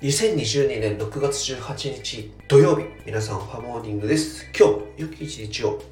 2022年6月18日土曜日。皆さんファモーニングです。今日良き一日を。